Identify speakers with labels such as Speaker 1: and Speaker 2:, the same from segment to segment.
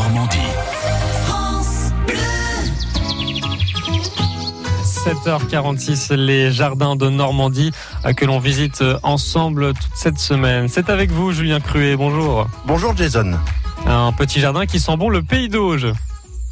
Speaker 1: Normandie.
Speaker 2: 7h46, les jardins de Normandie euh, que l'on visite euh, ensemble toute cette semaine. C'est avec vous, Julien Cruet. Bonjour.
Speaker 3: Bonjour Jason.
Speaker 2: Un petit jardin qui sent bon le pays d'Auge.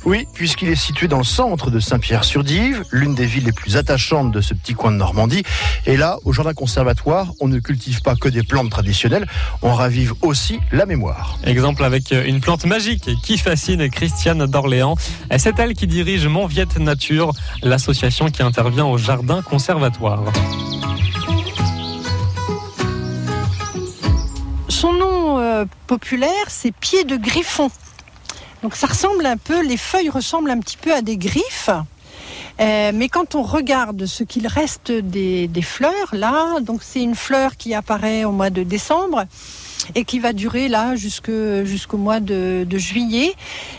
Speaker 3: Oui, puisqu'il est situé dans le centre de Saint-Pierre-sur-Dive, l'une des villes les plus attachantes de ce petit coin de Normandie. Et là, au Jardin Conservatoire, on ne cultive pas que des plantes traditionnelles, on ravive aussi la mémoire.
Speaker 2: Exemple avec une plante magique qui fascine Christiane d'Orléans. C'est elle qui dirige Mon Viette Nature, l'association qui intervient au Jardin Conservatoire.
Speaker 4: Son nom euh, populaire, c'est pied de griffon. Donc ça ressemble un peu, les feuilles ressemblent un petit peu à des griffes. Euh, mais quand on regarde ce qu'il reste des, fleurs, là, donc c'est une fleur qui apparaît au mois de décembre et qui va durer là jusqu'au mois de, juillet,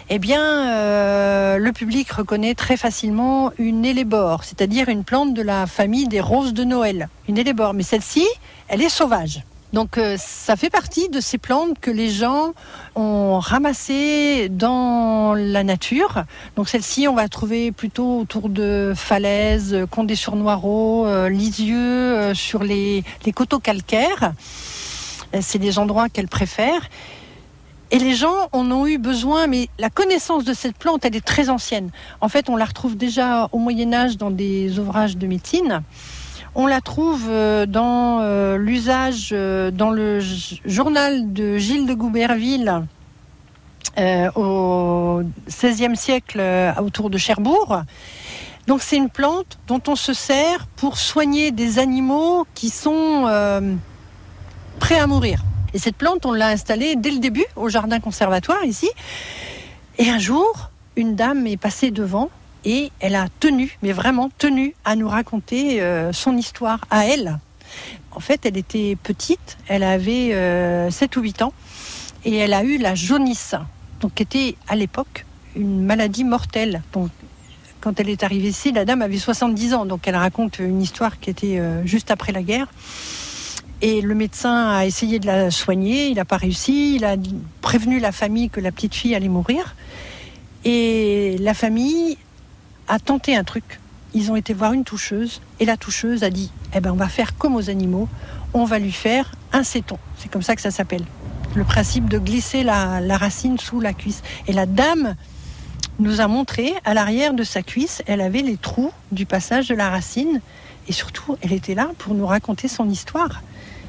Speaker 4: eh bien, euh, le public reconnaît très facilement une élébore, c'est-à-dire une plante de la famille des roses de Noël. Une élébore, mais celle-ci, elle est sauvage. Donc euh, ça fait partie de ces plantes que les gens ont ramassées dans la nature. Donc celle-ci, on va trouver plutôt autour de falaises, Condé-sur-Noireau, euh, Lisieux, euh, sur les, les coteaux calcaires. C'est des endroits qu'elle préfère. Et les gens en ont eu besoin, mais la connaissance de cette plante, elle est très ancienne. En fait, on la retrouve déjà au Moyen Âge dans des ouvrages de médecine. On la trouve euh, dans euh, l'usage euh, dans le journal de Gilles de Gouberville au XVIe siècle autour de Cherbourg. Donc c'est une plante dont on se sert pour soigner des animaux qui sont prêts à mourir. Et cette plante, on l'a installée dès le début au jardin conservatoire ici. Et un jour, une dame est passée devant et elle a tenu, mais vraiment tenu, à nous raconter euh, son histoire à elle. En fait, elle était petite, elle avait 7 euh, ou 8 ans, et elle a eu la jaunisse, donc qui était à l'époque une maladie mortelle. Donc, quand elle est arrivée ici, la dame avait 70 ans, donc elle raconte une histoire qui était euh, juste après la guerre. Et le médecin a essayé de la soigner, il n'a pas réussi, il a prévenu la famille que la petite fille allait mourir. Et la famille a tenté un truc. Ils ont été voir une toucheuse et la toucheuse a dit Eh ben, on va faire comme aux animaux, on va lui faire un céton. C'est comme ça que ça s'appelle. Le principe de glisser la, racine sous la cuisse. Et la dame nous a montré à l'arrière de sa cuisse, elle avait les trous du passage de la racine et surtout, elle était là pour nous raconter son histoire.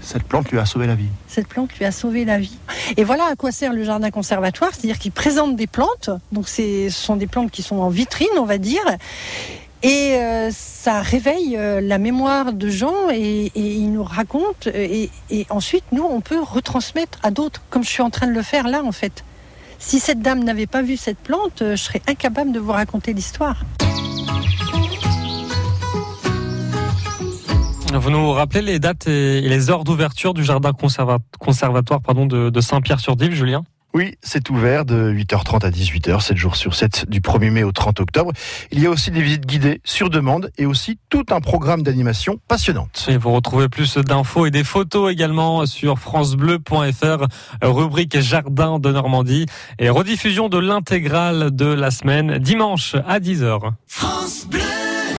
Speaker 3: Cette plante lui a sauvé la vie.
Speaker 4: Cette plante lui a sauvé la vie. Et voilà à quoi sert le jardin conservatoire, c'est-à-dire qu'il présente des plantes. Donc ce sont des plantes qui sont en vitrine, on va dire. Et euh, ça réveille euh, la mémoire de gens et, ils nous racontent. Et, ensuite, nous, on peut retransmettre à d'autres, comme je suis en train de le faire là, en fait. Si cette dame n'avait pas vu cette plante, euh, je serais incapable de vous raconter l'histoire.
Speaker 2: Vous nous rappelez les dates et les heures d'ouverture du jardin conservatoire pardon, de, Saint-Pierre-sur-Dive, Julien?
Speaker 3: Oui, c'est ouvert de 8h30 à 18h, 7 jours sur 7, du 1er mai au 30 octobre. Il y a aussi des visites guidées sur demande et aussi tout un programme d'animation passionnante.
Speaker 2: Et vous retrouvez plus d'infos et des photos également sur francebleu.fr, rubrique Jardin de Normandie et rediffusion de l'intégrale de la semaine dimanche à 10h. France Bleu